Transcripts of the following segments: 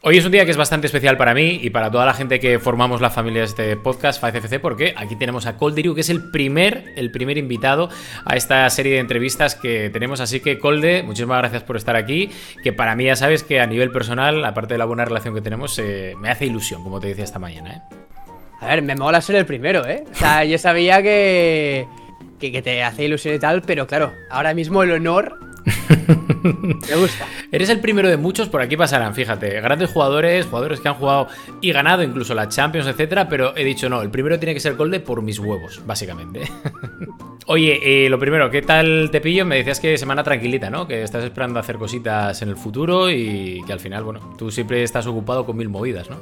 Hoy es un día que es bastante especial para mí y para toda la gente que formamos la familia de este podcast, FACFC, porque aquí tenemos a Colde que es el primer, el primer invitado a esta serie de entrevistas que tenemos. Así que, Colde, muchísimas gracias por estar aquí. Que para mí ya sabes que a nivel personal, aparte de la buena relación que tenemos, eh, me hace ilusión, como te decía esta mañana. ¿eh? A ver, me mola ser el primero, ¿eh? O sea, yo sabía que, que, que te hace ilusión y tal, pero claro, ahora mismo el honor me gusta. Eres el primero de muchos, por aquí pasarán, fíjate. Grandes jugadores, jugadores que han jugado y ganado incluso la Champions, etcétera, pero he dicho no, el primero tiene que ser Golde por mis huevos, básicamente. Oye, eh, lo primero, ¿qué tal te pillo? Me decías que semana tranquilita, ¿no? Que estás esperando hacer cositas en el futuro y que al final, bueno, tú siempre estás ocupado con mil movidas, ¿no?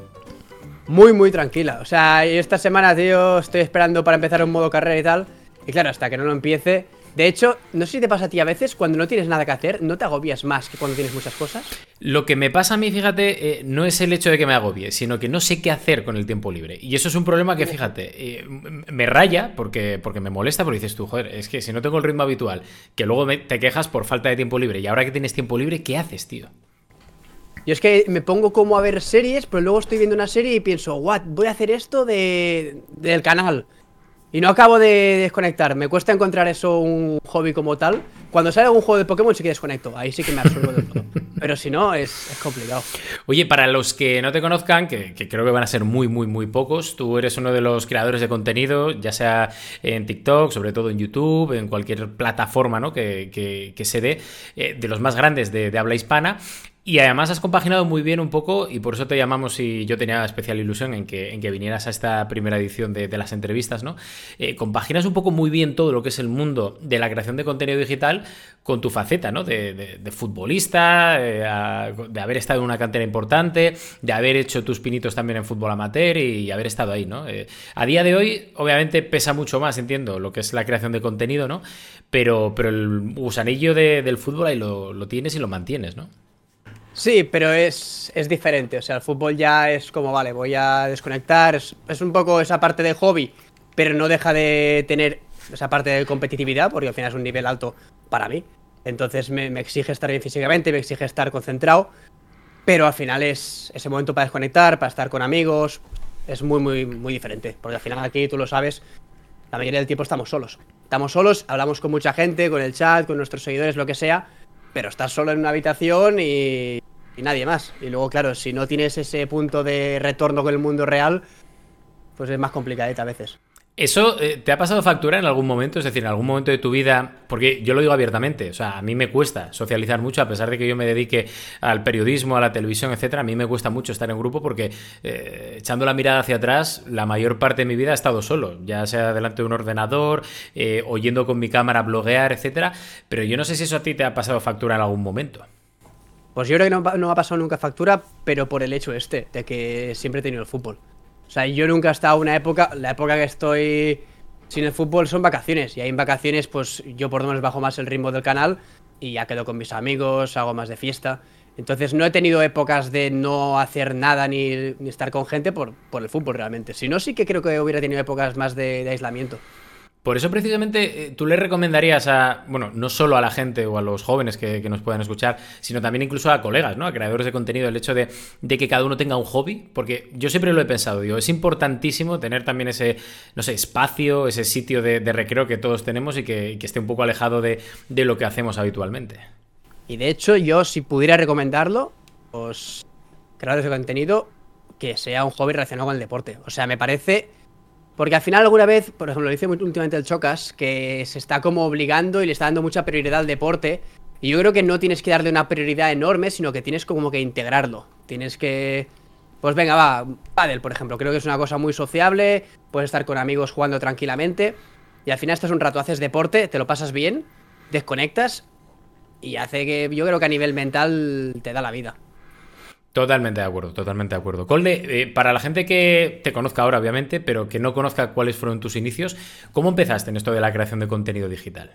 Muy, muy tranquila. O sea, esta semana, tío, estoy esperando para empezar un modo carrera y tal. Y claro, hasta que no lo empiece, de hecho, no sé si te pasa a ti a veces, cuando no tienes nada que hacer, ¿no te agobias más que cuando tienes muchas cosas? Lo que me pasa a mí, fíjate, eh, no es el hecho de que me agobie, sino que no sé qué hacer con el tiempo libre. Y eso es un problema que, fíjate, eh, me raya porque, porque me molesta, porque dices tú, joder, es que si no tengo el ritmo habitual, que luego te quejas por falta de tiempo libre, y ahora que tienes tiempo libre, ¿qué haces, tío? Yo es que me pongo como a ver series, pero luego estoy viendo una serie y pienso, what, voy a hacer esto de, del canal. Y no acabo de desconectar. Me cuesta encontrar eso un hobby como tal. Cuando sale algún juego de Pokémon sí que desconecto. Ahí sí que me absorbo del todo. Pero si no, es, complicado. Oye, para los que no te conozcan, que, creo que van a ser muy, muy, muy pocos, tú eres uno de los creadores de contenido, ya sea en TikTok, sobre todo en YouTube, en cualquier plataforma ¿no? que, se dé, eh, de los más grandes de, de habla hispana. Y además has compaginado muy bien un poco, y por eso te llamamos y yo tenía especial ilusión en que, en que vinieras a esta primera edición de, las entrevistas, ¿no? Eh, compaginas un poco muy bien todo lo que es el mundo de la creación de contenido digital con tu faceta, ¿no? De, futbolista, eh, de haber estado en una cantera importante, de haber hecho tus pinitos también en fútbol amateur y, haber estado ahí, ¿no? Eh, a día de hoy, obviamente, pesa mucho más, entiendo, lo que es la creación de contenido, ¿no? Pero, pero el gusanillo del fútbol ahí lo, lo tienes y lo mantienes, ¿no? Sí, pero es, es, diferente. O sea, el fútbol ya es como, vale, voy a desconectar. Es, un poco esa parte de hobby, pero no deja de tener esa parte de competitividad, porque al final es un nivel alto para mí. Entonces me, exige estar bien físicamente, me exige estar concentrado. Pero al final es ese momento para desconectar, para estar con amigos. Es muy, muy, muy diferente. Porque al final aquí, tú lo sabes, la mayoría del tiempo estamos solos. Estamos solos, hablamos con mucha gente, con el chat, con nuestros seguidores, lo que sea. Pero estás solo en una habitación y y nadie más. Y luego, claro, si no tienes ese punto de retorno con el mundo real, pues es más complicadita a veces. ¿Eso eh, te ha pasado factura en algún momento? Es decir, en algún momento de tu vida, porque yo lo digo abiertamente, o sea, a mí me cuesta socializar mucho, a pesar de que yo me dedique al periodismo, a la televisión, etcétera, a mí me cuesta mucho estar en grupo porque eh, echando la mirada hacia atrás, la mayor parte de mi vida he estado solo, ya sea delante de un ordenador, eh, oyendo con mi cámara bloguear, etcétera, pero yo no sé si eso a ti te ha pasado factura en algún momento. Pues yo creo que no, no, ha pasado nunca factura, pero por el hecho este, de que siempre he tenido el fútbol. O sea, yo nunca he estado una época, la época que estoy sin el fútbol son vacaciones. Y ahí en vacaciones, pues yo por lo bajo más el ritmo del canal y ya quedo con mis amigos, hago más de fiesta. Entonces no he tenido épocas de no hacer nada ni, ni estar con gente por, por, el fútbol realmente. Si no, sí que creo que hubiera tenido épocas más de aislamiento. Por eso precisamente eh, tú le recomendarías a, bueno, no solo a la gente o a los jóvenes que, nos puedan escuchar, sino también incluso a colegas, ¿no? A creadores de contenido, el hecho de, que cada uno tenga un hobby, porque yo siempre lo he pensado, digo, es importantísimo tener también ese, no sé, espacio, ese sitio de, recreo que todos tenemos y que, esté un poco alejado de, de, lo que hacemos habitualmente. Y de hecho, yo si pudiera recomendarlo, os creadores de contenido, que sea un hobby relacionado con el deporte. O sea, me parece porque al final alguna vez, por ejemplo, lo dice últimamente el Chocas, que se está como obligando y le está dando mucha prioridad al deporte. Y yo creo que no tienes que darle una prioridad enorme, sino que tienes como que integrarlo. Tienes que... Pues venga, va, pádel, por ejemplo. Creo que es una cosa muy sociable, puedes estar con amigos jugando tranquilamente. Y al final estás un rato, haces deporte, te lo pasas bien, desconectas y hace que yo creo que a nivel mental te da la vida. Totalmente de acuerdo, totalmente de acuerdo. Colde, eh, para la gente que te conozca ahora, obviamente, pero que no conozca cuáles fueron tus inicios, ¿cómo empezaste en esto de la creación de contenido digital?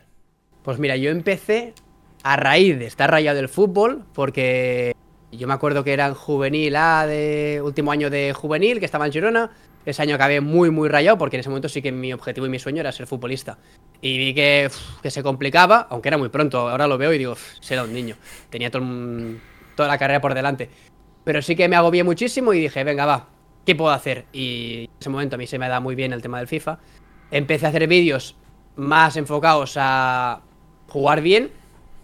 Pues mira, yo empecé a raíz de estar rayado del fútbol, porque yo me acuerdo que era en juvenil A de último año de juvenil, que estaba en Girona. Ese año acabé muy, muy rayado, porque en ese momento sí que mi objetivo y mi sueño era ser futbolista. Y vi que, se complicaba, aunque era muy pronto. Ahora lo veo y digo, será un niño. Tenía toda la carrera por delante. Pero sí que me agobié muchísimo y dije, venga, va, ¿qué puedo hacer? Y en ese momento a mí se me da muy bien el tema del FIFA. Empecé a hacer vídeos más enfocados a jugar bien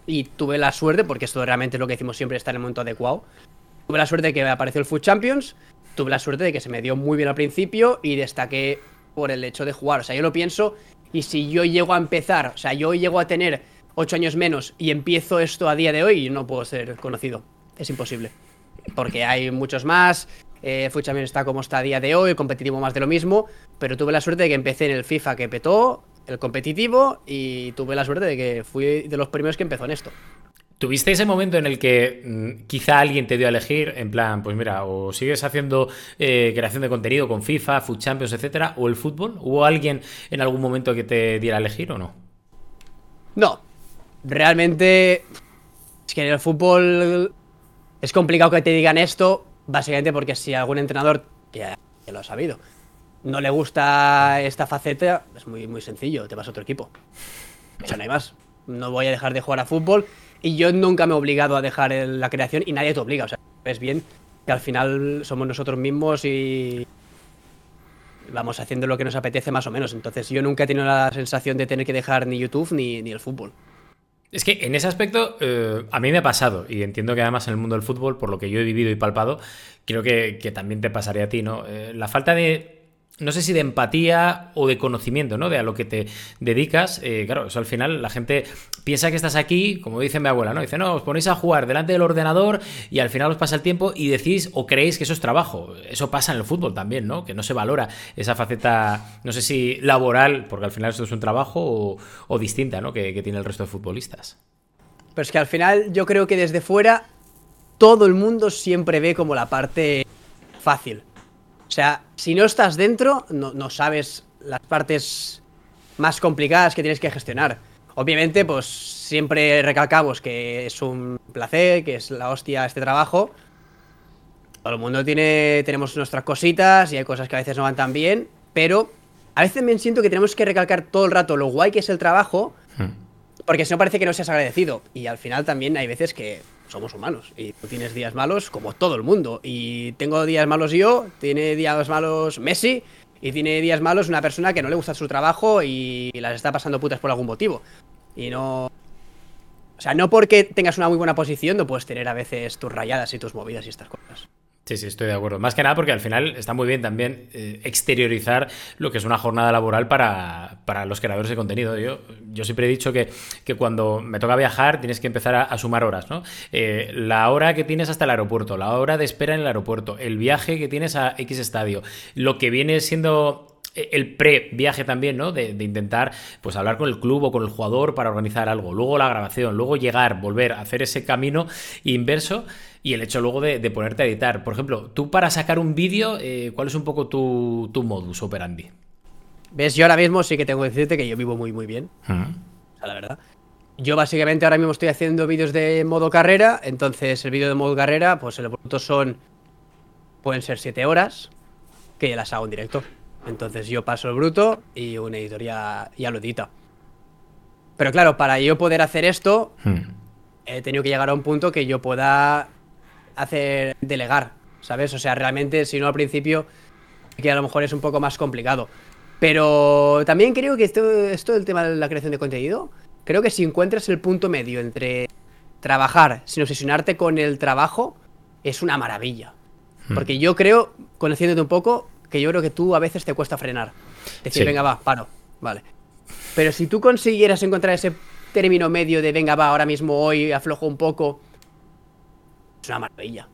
y tuve la suerte, porque esto realmente es lo que decimos siempre, está en el momento adecuado. Tuve la suerte de que me apareció el Food Champions, tuve la suerte de que se me dio muy bien al principio y destaqué por el hecho de jugar. O sea, yo lo pienso y si yo llego a empezar, o sea, yo llego a tener 8 años menos y empiezo esto a día de hoy, no puedo ser conocido. Es imposible. Porque hay muchos más. Eh, también está como está a día de hoy, competitivo más de lo mismo. Pero tuve la suerte de que empecé en el FIFA que petó, el competitivo, y tuve la suerte de que fui de los primeros que empezó en esto. ¿Tuviste ese momento en el que mm, quizá alguien te dio a elegir, en plan, pues mira, o sigues haciendo eh, creación de contenido con FIFA, Food Champions, etcétera, o el fútbol? ¿Hubo alguien en algún momento que te diera a elegir o no? No. Realmente. Es que en el fútbol. Es complicado que te digan esto, básicamente porque si algún entrenador, ya, ya lo ha sabido, no le gusta esta faceta, es muy, muy sencillo, te vas a otro equipo. Eso no hay más. No voy a dejar de jugar a fútbol y yo nunca me he obligado a dejar la creación y nadie te obliga. O sea, es bien que al final somos nosotros mismos y vamos haciendo lo que nos apetece más o menos. Entonces yo nunca he tenido la sensación de tener que dejar ni YouTube ni, ni el fútbol. Es que en ese aspecto eh, a mí me ha pasado y entiendo que además en el mundo del fútbol, por lo que yo he vivido y palpado, creo que, también te pasaría a ti, ¿no? Eh, la falta de no sé si de empatía o de conocimiento, ¿no? De a lo que te dedicas. Eh, claro, eso al final la gente piensa que estás aquí, como dice mi abuela, ¿no? Dice, no, os ponéis a jugar delante del ordenador y al final os pasa el tiempo y decís o creéis que eso es trabajo. Eso pasa en el fútbol también, ¿no? Que no se valora esa faceta, no sé si laboral, porque al final esto es un trabajo, o, distinta, ¿no? Que, que tiene el resto de futbolistas. Pero es que al final yo creo que desde fuera todo el mundo siempre ve como la parte fácil. O sea, si no estás dentro, no, sabes las partes más complicadas que tienes que gestionar. Obviamente, pues siempre recalcamos que es un placer, que es la hostia este trabajo. Todo el mundo tiene, tenemos nuestras cositas y hay cosas que a veces no van tan bien, pero a veces me siento que tenemos que recalcar todo el rato lo guay que es el trabajo, hmm. porque si no parece que no seas agradecido. Y al final también hay veces que somos humanos y tú tienes días malos como todo el mundo. Y tengo días malos yo, tiene días malos Messi y tiene días malos una persona que no le gusta su trabajo y las está pasando putas por algún motivo. Y no... O sea, no porque tengas una muy buena posición no puedes tener a veces tus rayadas y tus movidas y estas cosas. Sí, sí, estoy de acuerdo. Más que nada porque al final está muy bien también eh, exteriorizar lo que es una jornada laboral para, los creadores de contenido. Yo, yo siempre he dicho que, cuando me toca viajar tienes que empezar a, sumar horas, ¿no? Eh, la hora que tienes hasta el aeropuerto, la hora de espera en el aeropuerto, el viaje que tienes a X estadio, lo que viene siendo el pre-viaje también, ¿no? De, intentar pues hablar con el club o con el jugador para organizar algo. Luego la grabación, luego llegar, volver a hacer ese camino inverso y el hecho luego de, ponerte a editar. Por ejemplo, tú para sacar un vídeo, eh, ¿cuál es un poco tu, modus operandi? Ves, yo ahora mismo sí que tengo que decirte que yo vivo muy, muy bien. O sea, la verdad. Yo básicamente ahora mismo estoy haciendo vídeos de modo carrera, entonces el vídeo de modo carrera, pues el bruto son, pueden ser 7 horas, que ya las hago en directo. Entonces yo paso el bruto y un editor ya, lo edita. Pero claro, para yo poder hacer esto, hmm. he tenido que llegar a un punto que yo pueda hacer delegar, ¿sabes? O sea, realmente, si no al principio, que a lo mejor es un poco más complicado. Pero también creo que esto, esto del tema de la creación de contenido, creo que si encuentras el punto medio entre trabajar sin obsesionarte con el trabajo, es una maravilla. Hmm. Porque yo creo, conociéndote un poco, que yo creo que tú a veces te cuesta frenar. Decir, venga, va, paro. Vale. Pero si tú consiguieras encontrar ese término medio de, venga, va, ahora mismo hoy aflojo un poco, es una maravilla.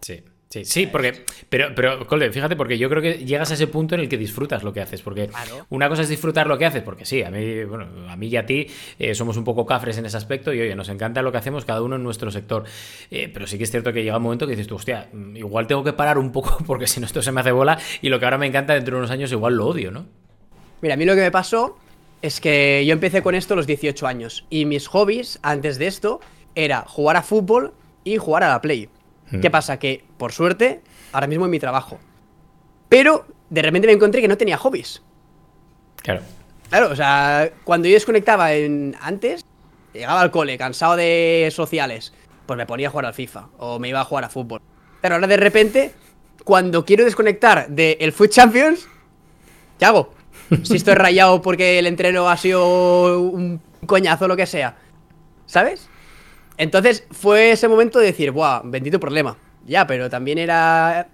Sí. Sí, sí, porque. Pero, pero, Colde, fíjate, porque yo creo que llegas a ese punto en el que disfrutas lo que haces. Porque una cosa es disfrutar lo que haces, porque sí, a mí, bueno, a mí y a ti eh, somos un poco cafres en ese aspecto y oye, nos encanta lo que hacemos cada uno en nuestro sector. Eh, pero sí que es cierto que llega un momento que dices tú, hostia, mm, igual tengo que parar un poco porque si no esto se me hace bola y lo que ahora me encanta dentro de unos años igual lo odio, ¿no? Mira, a mí lo que me pasó es que yo empecé con esto a los 18 años y mis hobbies antes de esto era jugar a fútbol y jugar a la Play. Hmm. ¿Qué pasa? Que, por suerte, ahora mismo en mi trabajo. Pero de repente me encontré que no tenía hobbies. Claro. Claro, o sea, cuando yo desconectaba en, antes, llegaba al cole cansado de sociales, pues me ponía a jugar al FIFA o me iba a jugar a fútbol. Pero ahora de repente, cuando quiero desconectar del Foot Champions, ¿qué hago? Si estoy rayado porque el entreno ha sido un coñazo o lo que sea. ¿Sabes? Entonces fue ese momento de decir, ¡buah! Bendito problema. Ya, pero también era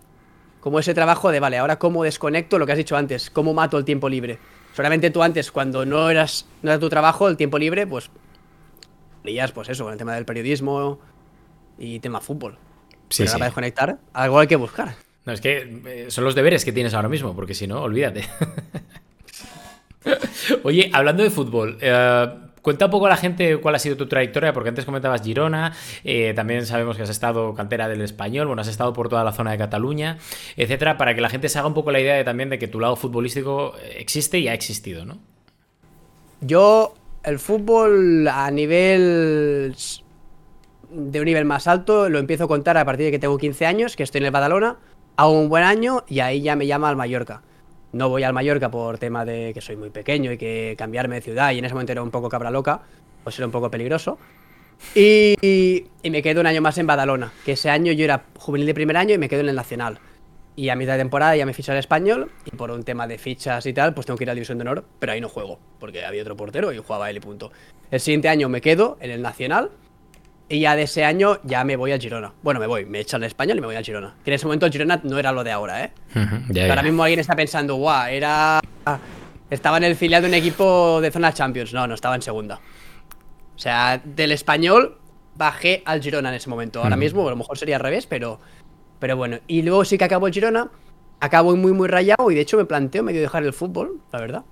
como ese trabajo de, vale, ahora cómo desconecto lo que has dicho antes, cómo mato el tiempo libre. Solamente tú antes, cuando no eras no era tu trabajo, el tiempo libre, pues leías, pues eso, con el tema del periodismo y tema fútbol. Sí, Pero ahora sí. para desconectar, algo hay que buscar. No, es que eh, son los deberes que tienes ahora mismo, porque si no, olvídate. Oye, hablando de fútbol, eh, cuenta un poco a la gente cuál ha sido tu trayectoria, porque antes comentabas Girona, eh, también sabemos que has estado cantera del español, bueno, has estado por toda la zona de Cataluña, etcétera, para que la gente se haga un poco la idea de, también de que tu lado futbolístico existe y ha existido, ¿no? Yo, el fútbol a nivel de un nivel más alto lo empiezo a contar a partir de que tengo 15 años, que estoy en el Badalona, hago un buen año y ahí ya me llama al Mallorca. No voy al Mallorca por tema de que soy muy pequeño y que cambiarme de ciudad y en ese momento era un poco cabra loca, pues era un poco peligroso. Y, y- me quedo un año más en Badalona, que ese año yo era juvenil de primer año y me quedo en el Nacional. Y a mitad de temporada ya me ficha el español y por un tema de fichas y tal, pues tengo que ir a la División de Honor, pero ahí no juego, porque había otro portero y jugaba él y punto. El siguiente año me quedo en el Nacional y ya de ese año ya me voy al Girona. Bueno, me voy, me echan el español y me voy al Girona. Que en ese momento Girona no era lo de ahora, ¿eh? Ya, Ahora mismo alguien está pensando, guau, era... Estaba en el filial de un equipo de zona Champions. No, no, estaba en segunda. O sea, del español bajé al Girona en ese momento. Ahora mismo, a lo mejor sería al revés, pero... Pero bueno, y luego sí que acabó el Girona. Acabo muy, muy rayado y de hecho me planteo medio dejar el fútbol, la verdad.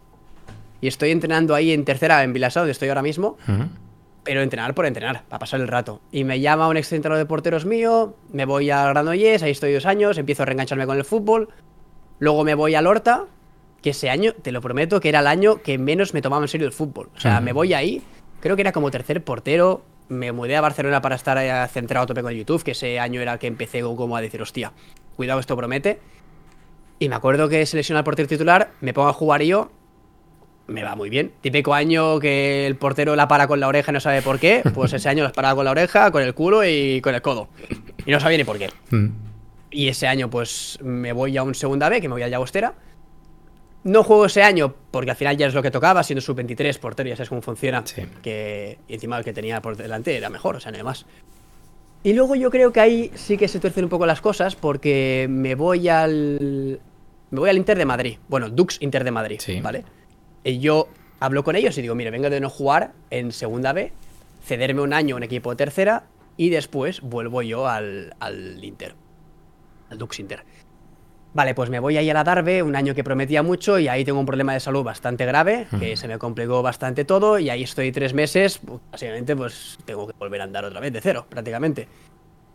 Y estoy entrenando ahí en tercera, en Vilasao, donde estoy ahora mismo. Pero entrenar por entrenar, para pasar el rato. Y me llama un ex entrenador de porteros mío, me voy a Granollers, ahí estoy dos años, empiezo a reengancharme con el fútbol. Luego me voy al Horta, que ese año, te lo prometo, que era el año que menos me tomaba en serio el fútbol. O sea, Ujú. me voy ahí, creo que era como tercer portero. Me mudé a Barcelona para estar eh, centrado a tope con YouTube, que ese año era el que empecé como a decir, hostia, cuidado, esto promete. Y me acuerdo que selecciona al portero titular, me pongo a jugar yo, me va muy bien. Típico año que el portero la para con la oreja y no sabe por qué, pues ese año las paraba con la oreja, con el culo y con el codo. Y no sabía ni por qué. Mm. Y ese año pues me voy a un segunda B, que me voy al Llagostera. No juego ese año porque al final ya es lo que tocaba, siendo sub-23 portero, ya sabes cómo funciona. Sí. Que y encima el que tenía por delante era mejor, o sea, hay más. Y luego yo creo que ahí sí que se tuercen un poco las cosas porque me voy al... Me voy al Inter de Madrid. Bueno, Dux Inter de Madrid, Sí. ¿vale? Y yo hablo con ellos y digo, mire, vengo de no jugar en segunda B, cederme un año a un equipo de tercera y después vuelvo yo al, al Inter. Al Dux Inter. Vale, pues me voy ahí a la Darbe, un año que prometía mucho y ahí tengo un problema de salud bastante grave, que se me complicó bastante todo y ahí estoy tres meses, pues, básicamente pues tengo que volver a andar otra vez de cero, prácticamente.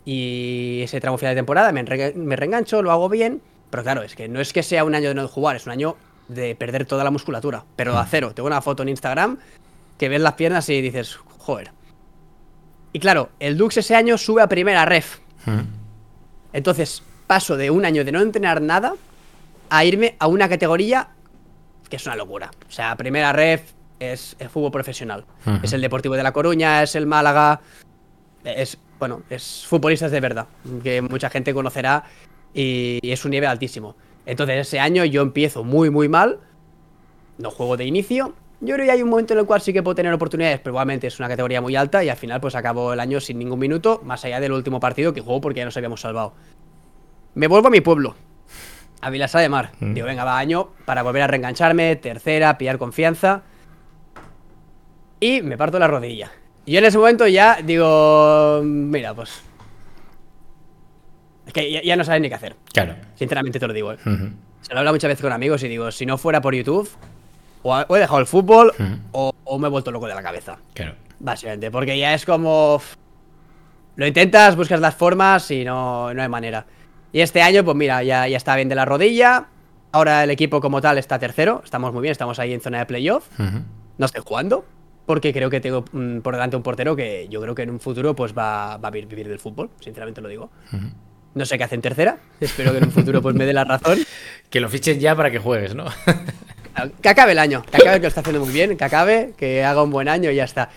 Y ese tramo final de temporada me, enre- me reengancho, lo hago bien, pero claro, es que no es que sea un año de no jugar, es un año de perder toda la musculatura, pero a cero. Tengo una foto en Instagram que ves las piernas y dices, joder. Y claro, el Dux ese año sube a primera ref. Mm. Entonces paso de un año de no entrenar nada a irme a una categoría que es una locura. O sea, primera ref es el fútbol profesional. Es el Deportivo de La Coruña, es el Málaga. Es, bueno, es futbolistas de verdad, que mucha gente conocerá y, y es un nivel altísimo. Entonces ese año yo empiezo muy, muy mal. No juego de inicio. Yo creo que hay un momento en el cual sí que puedo tener oportunidades, pero probablemente es una categoría muy alta y al final pues acabo el año sin ningún minuto, más allá del último partido que juego porque ya nos habíamos salvado. Me vuelvo a mi pueblo, a Vilasá de Mar. Mm. Digo, venga, va año para volver a reengancharme, tercera, pillar confianza. Y me parto la rodilla. Y en ese momento ya digo, mira, pues... Es que ya, ya no sabes ni qué hacer. Claro. Sinceramente te lo digo, ¿eh? Se lo habla muchas veces con amigos y digo, si no fuera por YouTube, o, he dejado el fútbol o, o me he vuelto loco de la cabeza. Claro. Básicamente, porque ya es como... Lo intentas, buscas las formas y no, no hay manera. Y este año, pues mira, ya, ya está bien de la rodilla. Ahora el equipo como tal está tercero. Estamos muy bien, estamos ahí en zona de playoff. Ujú. No estoy jugando. Porque creo que tengo mm, por delante un portero que yo creo que en un futuro pues va, va a vi- vivir del fútbol. Sinceramente lo digo. Ujú. No sé qué hace en tercera. Espero que en un futuro pues me dé la razón. Que lo fichen ya para que juegues, ¿no? Que acabe el año, que acabe que lo está haciendo muy bien, que acabe, que haga un buen año y ya está.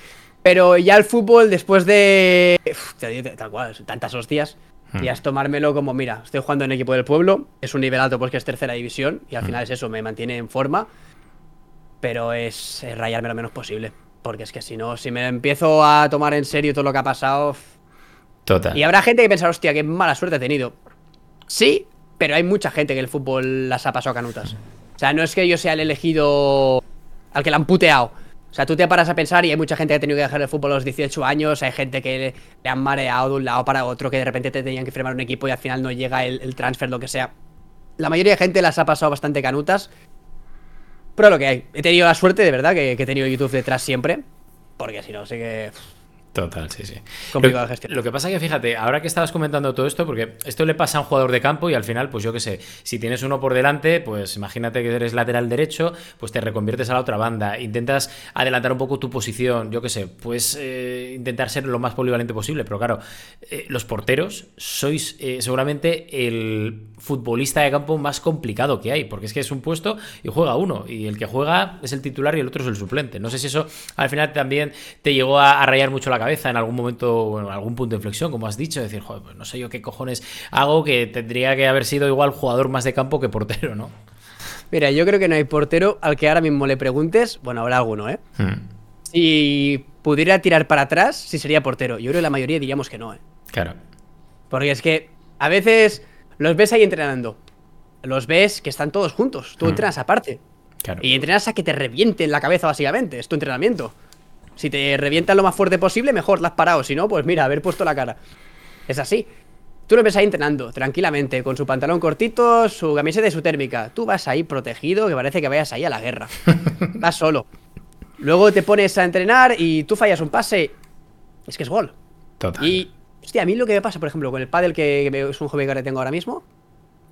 Pero ya el fútbol, después de. Uf, tal cual, tantas hostias. Y es tomármelo como, mira, estoy jugando en equipo del pueblo, es un nivel alto porque es tercera división y al final es eso, me mantiene en forma, pero es, es rayarme lo menos posible. Porque es que si no, si me empiezo a tomar en serio todo lo que ha pasado... Y habrá gente que pensará, hostia, qué mala suerte he tenido. Sí, pero hay mucha gente que el fútbol las ha pasado canutas. O sea, no es que yo sea el elegido al que le han puteado. O sea, tú te paras a pensar y hay mucha gente que ha tenido que dejar el fútbol a los 18 años, hay gente que le, han mareado de un lado para otro, que de repente te tenían que firmar un equipo y al final no llega el, transfer, lo que sea. La mayoría de gente las ha pasado bastante canutas. Pero lo que hay. He tenido la suerte, de verdad, que, que he tenido YouTube detrás siempre. Porque si no, sé que... Total, sí, sí. Complicado lo, de gestionar. Lo que pasa que fíjate, ahora que estabas comentando todo esto, porque esto le pasa a un jugador de campo y al final, pues yo qué sé, si tienes uno por delante, pues imagínate que eres lateral derecho, pues te reconviertes a la otra banda, intentas adelantar un poco tu posición, yo qué sé, pues eh, intentar ser lo más polivalente posible, pero claro, eh, los porteros sois eh, seguramente el futbolista de campo más complicado que hay, porque es que es un puesto y juega uno, y el que juega es el titular y el otro es el suplente. No sé si eso al final también te llegó a, a rayar mucho la cabeza en algún momento, bueno, algún punto de inflexión, como has dicho, decir, joder, pues no sé yo qué cojones hago, que tendría que haber sido igual jugador más de campo que portero, ¿no? Mira, yo creo que no hay portero al que ahora mismo le preguntes, bueno, habrá alguno, ¿eh? Hmm, Si pudiera tirar para atrás, sí sería portero. Yo creo que la mayoría diríamos que no, ¿eh? Claro. Porque es que a veces los ves ahí entrenando. Los ves que están todos juntos. Tú Mm. entrenas aparte. Claro. Y entrenas a que te revienten la cabeza, básicamente. Es tu entrenamiento. Si te revientan lo más fuerte posible, mejor la has parado. Si no, pues mira, haber puesto la cara. Es así. Tú lo ves ahí entrenando, tranquilamente, con su pantalón cortito, su camiseta y su térmica. Tú vas ahí protegido, que parece que vayas ahí a la guerra. vas solo. Luego te pones a entrenar y tú fallas un pase. Es que es gol. Total. Y, hostia, a mí lo que me pasa, por ejemplo, con el pádel que, es un hobby que tengo ahora mismo,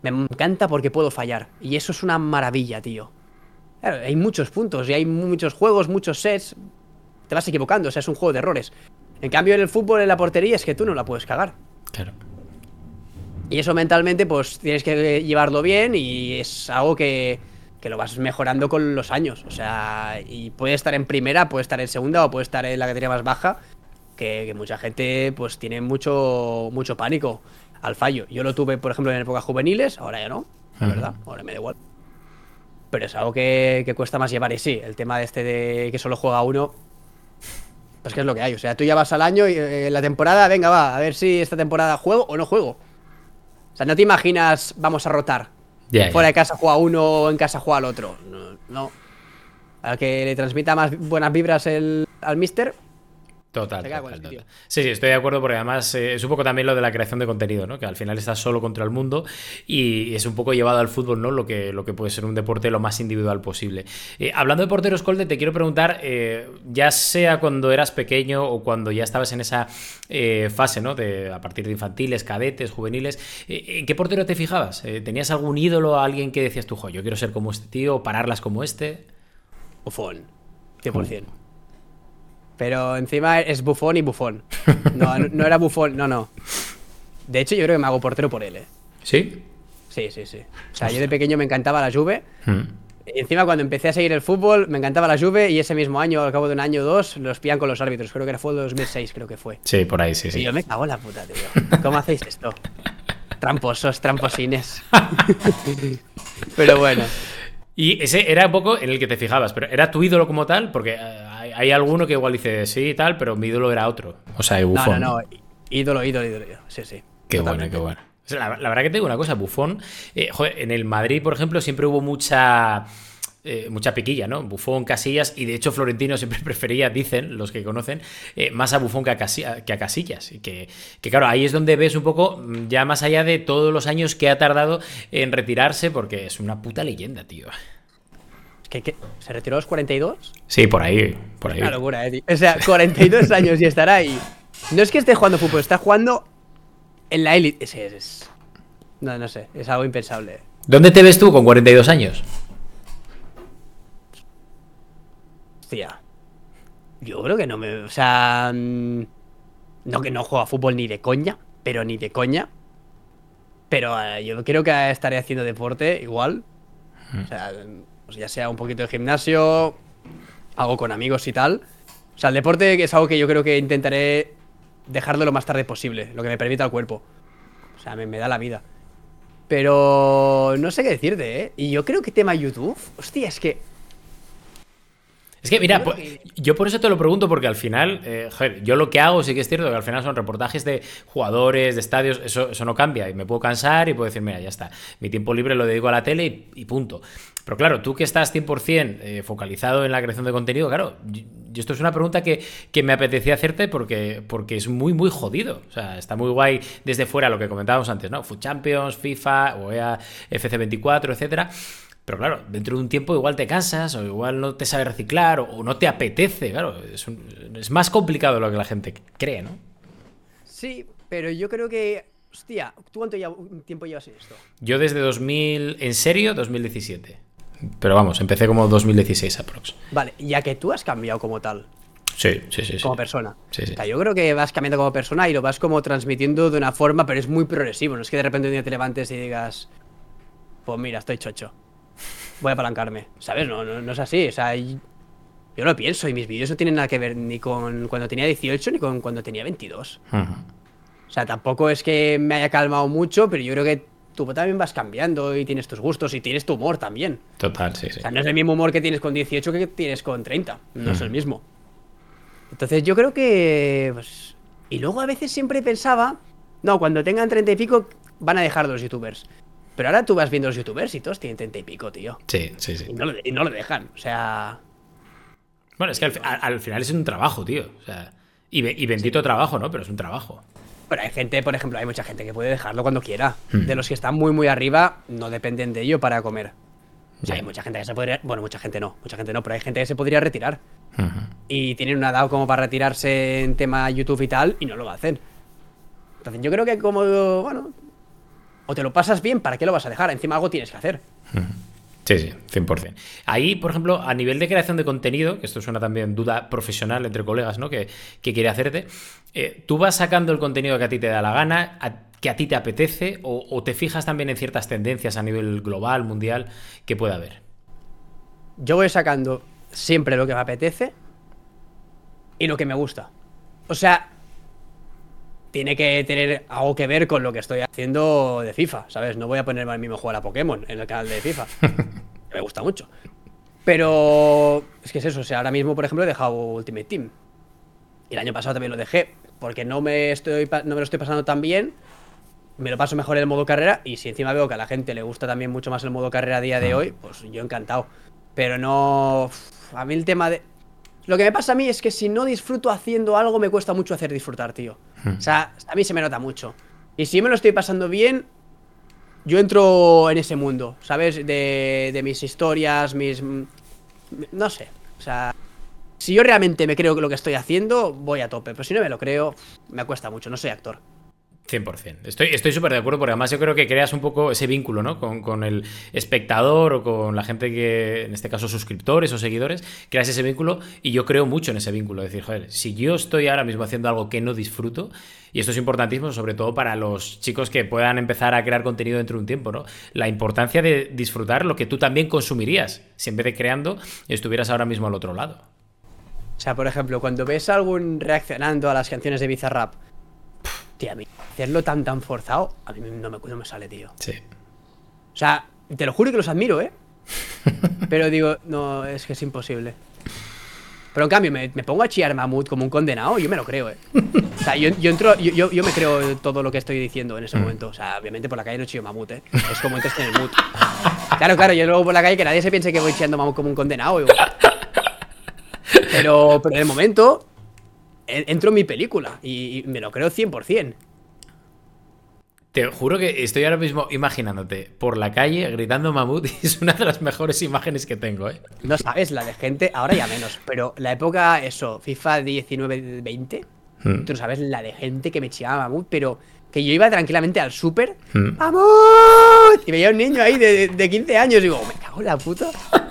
me encanta porque puedo fallar. Y eso es una maravilla, tío. Claro, hay muchos puntos y hay muchos juegos, muchos sets. Te vas equivocando, o sea, es un juego de errores. En cambio, en el fútbol, en la portería, es que tú no la puedes cagar. Claro. Y eso mentalmente, pues tienes que llevarlo bien y es algo que, que lo vas mejorando con los años. O sea, y puede estar en primera, puede estar en segunda o puede estar en la categoría más baja. Que, que mucha gente, pues tiene mucho, mucho pánico al fallo. Yo lo tuve, por ejemplo, en épocas juveniles, ahora ya no, la verdad, ahora me da igual. Pero es algo que, que cuesta más llevar. Y sí, el tema de este de que solo juega uno, pues que es lo que hay. O sea, tú ya vas al año y eh, la temporada, venga, va, a ver si esta temporada juego o no juego. O sea, no te imaginas, vamos a rotar. Fuera de casa juega uno, en casa juega el otro. No. no. Al que le transmita más buenas vibras el, al mister, Total, total, total. Sí, sí, estoy de acuerdo porque además eh, es un poco también lo de la creación de contenido, ¿no? Que al final estás solo contra el mundo y es un poco llevado al fútbol, ¿no? Lo que, lo que puede ser un deporte lo más individual posible. Eh, hablando de porteros, Colde, te quiero preguntar, eh, ya sea cuando eras pequeño o cuando ya estabas en esa eh, fase, ¿no? De, a partir de infantiles, cadetes, juveniles, eh, ¿en qué portero te fijabas? Eh, ¿Tenías algún ídolo, alguien que decías tú, jo, yo quiero ser como este tío, o pararlas como este? bufón. 100%. Pero encima es bufón y bufón. No, no, no era bufón, no, no. De hecho, yo creo que me hago portero por él, ¿eh? ¿Sí? Sí, sí, sí. O sea, yo de pequeño me encantaba la Juve. Hmm. Y encima cuando empecé a seguir el fútbol, me encantaba la Juve y ese mismo año, al cabo de un año o dos, los pillan con los árbitros. Creo que era fue el 2006, creo que fue. Sí, por ahí, sí, Y sí. yo me cago en la puta, tío. ¿Cómo hacéis esto? Tramposos, tramposines. Pero bueno. Y ese era un poco en el que te fijabas, pero ¿era tu ídolo como tal? Porque eh, hay, hay alguno que igual dice sí y tal, pero mi ídolo era otro. O sea, No, Bufón. no, no. Ídolo, ídolo, ídolo. Sí, sí. Qué bueno, qué bueno. O sea, la, la verdad que te digo una cosa, Bufón, eh, joder, en el Madrid, por ejemplo, siempre hubo mucha... eh, mucha piquilla, ¿no? Bufón, Casillas, y de hecho Florentino siempre prefería, dicen los que conocen, eh, más a Bufón que a, Casi- que a Casillas. Y que, que claro, ahí es donde ves un poco, mm, ya más allá de todos los años que ha tardado en retirarse, porque es una puta leyenda, tío. Que, que- ¿Se retiró a los 42? Sí, por ahí, por ahí. Una locura, eh, tío. O sea, 42 años y estará ahí. No es que esté jugando fútbol, está jugando en la élite. Es, es- No, no sé, es algo impensable. ¿Dónde te ves tú con 42 años? Hostia. Yo creo que no me. O sea. mm, No que no juego a fútbol ni de coña, pero ni de coña. Pero eh, yo creo que estaré haciendo deporte igual. O sea, pues ya sea un poquito de gimnasio, algo con amigos y tal. O sea, el deporte es algo que yo creo que intentaré dejarlo lo más tarde posible, lo que me permita el cuerpo. O sea, me, me da la vida. Pero no sé qué decirte, ¿eh? Y yo creo que tema YouTube, hostia, es que es que, mira, yo por eso te lo pregunto, porque al final, eh, joder, yo lo que hago sí que es cierto que al final son reportajes de jugadores, de estadios, eso, eso no cambia. Y me puedo cansar y puedo decir, mira, ya está. Mi tiempo libre lo dedico a la tele y, punto. Pero claro, tú que estás 100% eh, focalizado en la creación de contenido, claro, y esto es una pregunta que, que, me apetecía hacerte porque, porque es muy, muy jodido. O sea, está muy guay desde fuera lo que comentábamos antes, ¿no? Food Champions, FIFA, OEA, FC24, etcétera. Pero claro, dentro de un tiempo igual te cansas o igual no te sabe reciclar o, no te apetece, claro. Es, más complicado de lo que la gente cree, ¿no? Sí, pero yo creo que... Hostia, ¿tú cuánto tiempo llevas en esto? Yo desde 2000, en serio, 2017. Pero vamos, empecé como 2016 aprox. Vale, ya que tú has cambiado como tal. Sí, sí, sí. Como persona. Sí, sí. O sea, yo creo que vas cambiando como persona y lo vas como transmitiendo de una forma, pero es muy progresivo. No es que de repente un día te levantes y digas, pues mira, estoy chocho voy a apalancarme. ¿Sabes? No, no, es así. O sea, yo lo pienso y mis vídeos no tienen nada que ver ni con cuando tenía 18 ni con cuando tenía 22. O sea, tampoco es que me haya calmado mucho, pero yo creo que tú también vas cambiando y tienes tus gustos y tienes tu humor también. Total, sí, sí. O sea, no es el mismo humor que tienes con 18 que tienes con 30. No es el mismo. Entonces yo creo que... Pues... Y luego a veces siempre pensaba, no, cuando tengan 30 y pico van a dejar los youtubers. Pero ahora tú vas viendo los youtubers y todos tienen 30 y pico, tío. Sí, sí, sí. Y no, lo, dejan. O sea. Bueno, es que al, final es un trabajo, tío. O sea, y, bendito trabajo, ¿no? Pero es un trabajo. Pero hay gente, por ejemplo, hay mucha gente que puede dejarlo cuando quiera. Hmm. De los que están muy, muy arriba, no dependen de ello para comer. O sea, hay mucha gente que se podría. Bueno, mucha gente no, mucha gente no, pero hay gente que se podría retirar. Y tienen una edad como para retirarse en tema YouTube y tal, y no lo hacen. Entonces, yo creo que como. Bueno, o te lo pasas bien, ¿para qué lo vas a dejar? Encima algo tienes que hacer. Sí, sí, 100%. Ahí, por ejemplo, a nivel de creación de contenido, que esto suena también duda profesional entre colegas, ¿no? Que, quiere hacerte, eh, ¿tú vas sacando el contenido que a ti te da la gana, que a ti te apetece, o, te fijas también en ciertas tendencias a nivel global, mundial, que pueda haber? Yo voy sacando siempre lo que me apetece y lo que me gusta. O sea, tiene que tener algo que ver con lo que estoy haciendo de FIFA, ¿sabes? No voy a ponerme al mismo jugar a Pokémon en el canal de FIFA. me gusta mucho. Pero es que es eso, o sea, ahora mismo, por ejemplo, he dejado Ultimate Team. Y el año pasado también lo dejé, porque no me, estoy, no me lo estoy pasando tan bien. Me lo paso mejor en el modo carrera. Y si encima veo que a la gente le gusta también mucho más el modo carrera a día de ah. hoy, pues yo encantado. Pero no. A mí el tema de. Lo que me pasa a mí es que si no disfruto haciendo algo, me cuesta mucho hacer disfrutar, tío. Hmm. O sea, a mí se me nota mucho. Y si me lo estoy pasando bien, yo entro en ese mundo, ¿sabes? De, de mis historias, mis... No sé. O sea, si yo realmente me creo que lo que estoy haciendo, voy a tope. Pero si no me lo creo, me cuesta mucho. No soy actor. 100%. Estoy súper estoy de acuerdo porque además yo creo que creas un poco ese vínculo, ¿no? Con, el espectador o con la gente que, en este caso, suscriptores o seguidores, creas ese vínculo y yo creo mucho en ese vínculo. Es decir, joder, si yo estoy ahora mismo haciendo algo que no disfruto, y esto es importantísimo sobre todo para los chicos que puedan empezar a crear contenido dentro de un tiempo, ¿no? La importancia de disfrutar lo que tú también consumirías si en vez de creando estuvieras ahora mismo al otro lado. O sea, por ejemplo, cuando ves a algún reaccionando a las canciones de Bizarrap, Tío, a mí hacerlo tan tan forzado, a mí no me, no me sale, tío. Sí. O sea, te lo juro que los admiro, ¿eh? Pero digo, no, es que es imposible. Pero en cambio, me, pongo a chillar mamut como un condenado, yo me lo creo, ¿eh? O sea, yo, entro, yo, yo, me creo todo lo que estoy diciendo en ese mm. momento. O sea, obviamente por la calle no chillo mamut, ¿eh? Es como entres en el mood. Claro, claro, yo luego por la calle que nadie se piense que voy chillando mamut como un condenado. Pero, pero en el momento, entro en mi película y, me lo creo 100%. Te juro que estoy ahora mismo imaginándote por la calle gritando mamut y es una de las mejores imágenes que tengo, ¿eh? No sabes, la de gente, ahora ya menos, pero la época, eso, FIFA 19-20, hmm. tú no sabes la de gente que me chillaba mamut, pero que yo iba tranquilamente al súper, hmm. ¡Mamut! Y veía un niño ahí de, de 15 años y digo, me cago en la puta.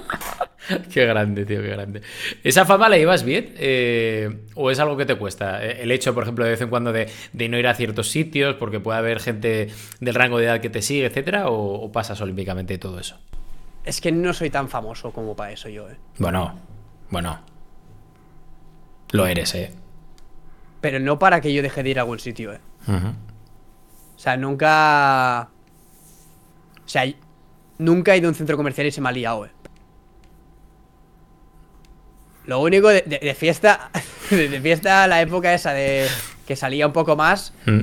Qué grande, tío, qué grande. ¿Esa fama la llevas bien? Eh, ¿O es algo que te cuesta? Eh, el hecho, por ejemplo, de vez en cuando de, no ir a ciertos sitios porque puede haber gente del rango de edad que te sigue, etcétera, o, pasas olímpicamente todo eso? Es que no soy tan famoso como para eso yo, eh. Bueno, bueno. Lo eres, eh. Pero no para que yo deje de ir a algún sitio, eh. O sea, nunca. O sea, nunca he ido a un centro comercial y se me ha liado, eh. Lo único de, de- de fiesta, de fiesta, la época esa de que salía un poco más, Mm.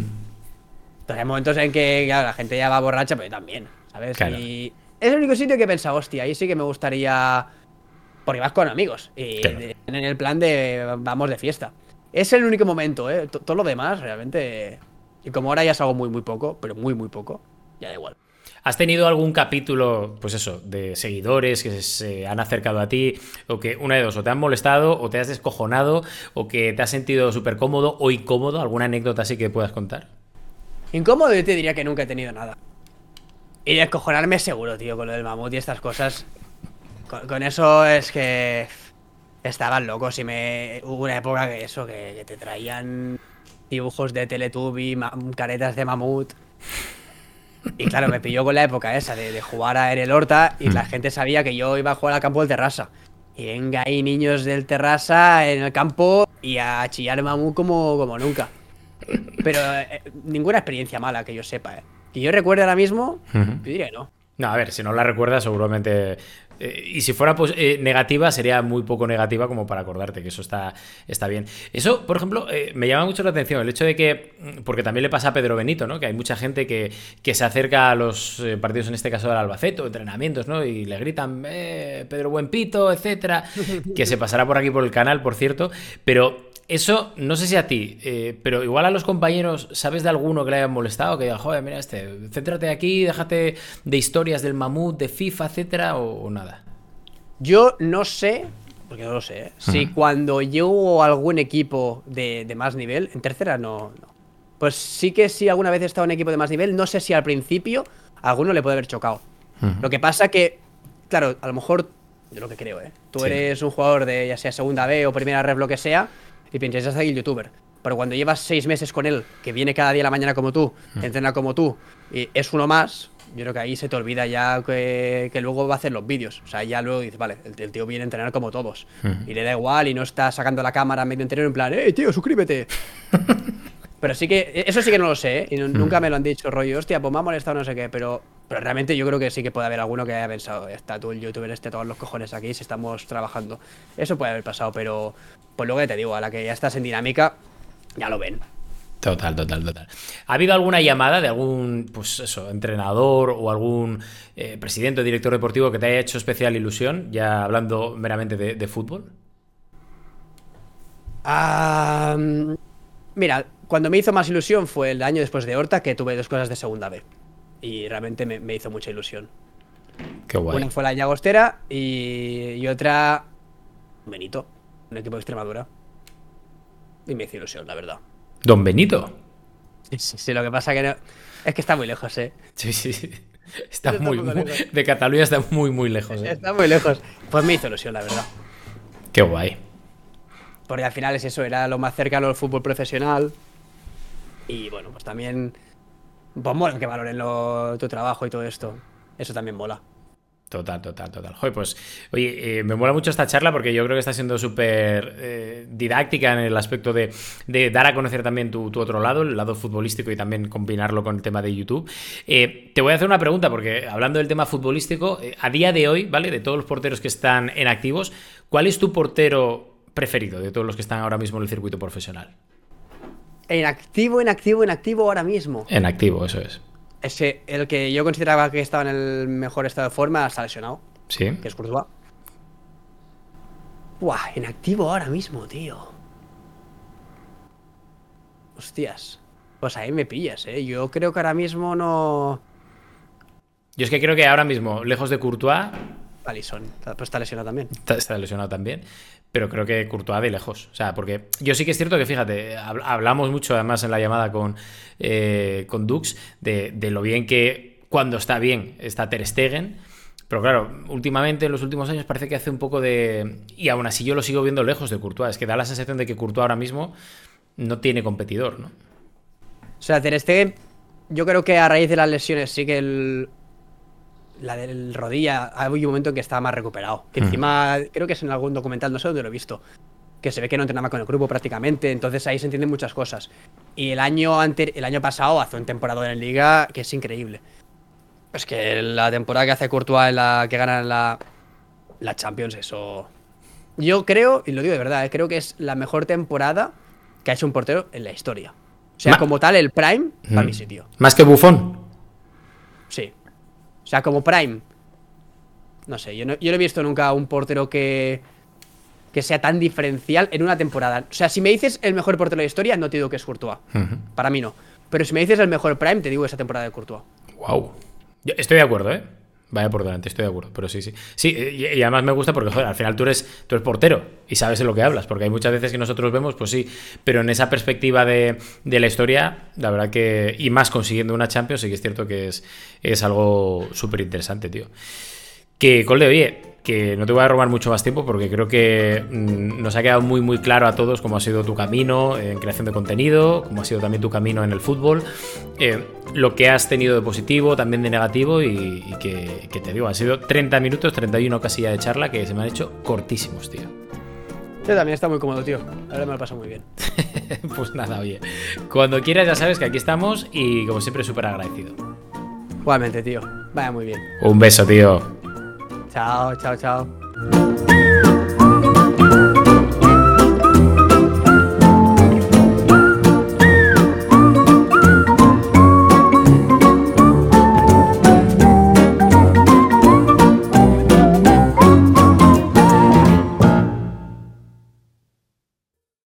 pues hay momentos en que claro, la gente ya va borracha, pero yo también, ¿sabes? Claro. Y es el único sitio que he pensado, hostia, ahí sí que me gustaría. Porque vas con amigos. Y Claro. de- en el plan de vamos de fiesta. Es el único momento, ¿eh? T- Todo lo demás, realmente. Y como ahora ya salgo muy, muy poco, pero muy, muy poco, ya da igual. ¿Has tenido algún capítulo, pues eso, de seguidores que se han acercado a ti o que una de dos, o te han molestado o te has descojonado o que te has sentido súper cómodo o incómodo? ¿Alguna anécdota así que puedas contar? Incómodo, yo te diría que nunca he tenido nada. Y descojonarme seguro, tío, con lo del mamut y estas cosas. Con, eso es que. Estaban locos y me. Hubo una época que eso, que, que te traían dibujos de Teletubby, caretas de mamut. Y claro, me pilló con la época esa de, de jugar a el Horta y la gente sabía que yo iba a jugar al campo del Terrassa. Y venga ahí niños del Terrassa en el campo y a chillar mamut como, como nunca. Pero eh, ninguna experiencia mala que yo sepa, ¿eh? Que yo recuerde ahora mismo, yo diría que no. No, a ver, si no la recuerdas, seguramente. Eh, y si fuera pues, negativa, sería muy poco negativa como para acordarte, que eso está, está bien. Eso, por ejemplo, eh, me llama mucho la atención el hecho de que. mm, Porque también le pasa a Pedro Benito, ¿no? Que hay mucha gente que, que se acerca a los partidos, en este caso del Albacete, entrenamientos, ¿no? Y le gritan, Pedro Buenpito, etcétera. Que se pasará por aquí por el canal, por cierto. Pero. Eso, no sé si a ti, eh, pero igual a los compañeros, ¿sabes de alguno que le hayan molestado? Que diga, joder, mira este, céntrate aquí, déjate de historias del mamut, de FIFA, etcétera, o, o nada. Yo no sé, porque no lo sé, ¿eh? si cuando llego a algún equipo de, de más nivel, en tercera no, no. Pues sí que sí alguna vez he estado en equipo de más nivel, no sé si al principio a alguno le puede haber chocado. Lo que pasa que, claro, a lo mejor, yo lo que creo, ¿eh? Tú Sí. eres un jugador de ya sea segunda B o primera red, lo que sea, y piensas, aquí el youtuber. Pero cuando llevas seis meses con él, que viene cada día a la mañana como tú, entrena como tú, y es uno más, yo creo que ahí se te olvida ya que, que luego va a hacer los vídeos. O sea, ya luego dices, vale, el, el tío viene a entrenar como todos. Ujú. Y le da igual y no está sacando la cámara medio entero en plan, ¡eh, tío, suscríbete! Pero sí que, eso sí que no lo sé, ¿eh? y nu- nunca me lo han dicho, rollo, hostia, pues me ha molestado no sé qué, pero, pero realmente yo creo que sí que puede haber alguno que haya pensado, está tú el youtuber este, todos los cojones aquí, si estamos trabajando. Eso puede haber pasado, pero pues luego ya te digo, a la que ya estás en dinámica, ya lo ven. Total, total, total. ¿Ha habido alguna llamada de algún, pues eso, entrenador o algún eh, presidente o director deportivo que te haya hecho especial ilusión, ya hablando meramente de, de fútbol? Mm, mira, cuando me hizo más ilusión fue el año después de Horta, que tuve dos cosas de segunda B. Y realmente me, me hizo mucha ilusión. Qué guay. Una fue la Llagostera y, y otra Benito, un equipo de Extremadura. Y me hizo ilusión, la verdad. Don Benito. Sí, sí, sí, lo que pasa que no... Es que está muy lejos, eh. Sí, sí, sí. Está Está muy, muy- de Cataluña está muy, muy lejos. eh. Está muy lejos. Pues me hizo ilusión, la verdad. Qué guay. Porque al final es eso, era lo más cercano al fútbol profesional. Y bueno, pues también. Pues mola que valoren lo- tu trabajo y todo esto. Eso también mola. Total, total, total. Joder, pues, oye, eh, me mola mucho esta charla porque yo creo que está siendo súper eh, didáctica en el aspecto de, dar a conocer también tu, otro lado, el lado futbolístico y también combinarlo con el tema de YouTube. Eh, te voy a hacer una pregunta porque hablando del tema futbolístico, a día de hoy, ¿vale? De todos los porteros que están en activos, ¿cuál es tu portero preferido de todos los que están ahora mismo en el circuito profesional? En activo, en activo, en activo ahora mismo. En activo, eso es. Ese, el que yo consideraba que estaba en el mejor estado de forma está lesionado, Sí. que es Courtois. Buah, en activo ahora mismo, tío. Hostias. Pues ahí me pillas, eh. Yo creo que ahora mismo no. Yo es que creo que ahora mismo, lejos de Courtois, Alison, pues está lesionado también. Está, está lesionado también. Pero creo que Courtois de lejos. O sea, porque yo sí que es cierto que, fíjate, hab- hablamos mucho además en la llamada con, eh, con Dux de, de lo bien que cuando está bien está Ter Stegen. Pero claro, últimamente, en los últimos años, parece que hace un poco de. Y aún así yo lo sigo viendo lejos de Courtois. Es que da la sensación de que Courtois ahora mismo no tiene competidor, ¿no? O sea, Ter Stegen, yo creo que a raíz de las lesiones sí que el. La del rodilla, hay un momento en que estaba más recuperado. Que Mm. encima, creo que es en algún documental, no sé dónde lo he visto. que se ve que no entrenaba con el grupo prácticamente, entonces ahí se entienden muchas cosas. Y el año, ante, el año pasado hace un temporada en Liga que es increíble. Es que la temporada que hace Courtois en la que gana la, la Champions, eso... Yo creo, y lo digo de verdad, eh, creo que es la mejor temporada que ha hecho un portero en la historia. O sea, Ma- como tal, el Prime, para Mm. mi sitio. Más que bufón. Sí. O sea, como Prime. No sé, yo no, yo no he visto nunca un portero que, que sea tan diferencial en una temporada. O sea, si me dices el mejor portero de la historia, no te digo que es Courtois. Para mí no. Pero si me dices el mejor Prime, te digo esa temporada de Courtois. Wow. Yo estoy de acuerdo, ¿eh? Vaya por delante, estoy de acuerdo, pero sí, sí. Sí, y, además me gusta porque, joder, al final tú eres, tú eres portero y sabes de lo que hablas, porque hay muchas veces que nosotros vemos, pues sí, pero en esa perspectiva de, de la historia, la verdad que, y más consiguiendo una Champions, sí que es cierto que es, es algo súper interesante, tío. Que, Colde, oye, que no te voy a robar mucho más tiempo porque creo que mm, nos ha quedado muy muy claro a todos cómo ha sido tu camino en creación de contenido, cómo ha sido también tu camino en el fútbol, eh, lo que has tenido de positivo, también de negativo y, y que, que te digo, han sido 30 minutos, 31 casi ya de charla que se me han hecho cortísimos, tío. Yo también está muy cómodo, tío. Ahora me lo paso muy bien. pues nada, oye, cuando quieras ya sabes que aquí estamos y como siempre súper agradecido. Igualmente, tío. Vaya muy bien. Un beso, tío. 瞧瞧瞧。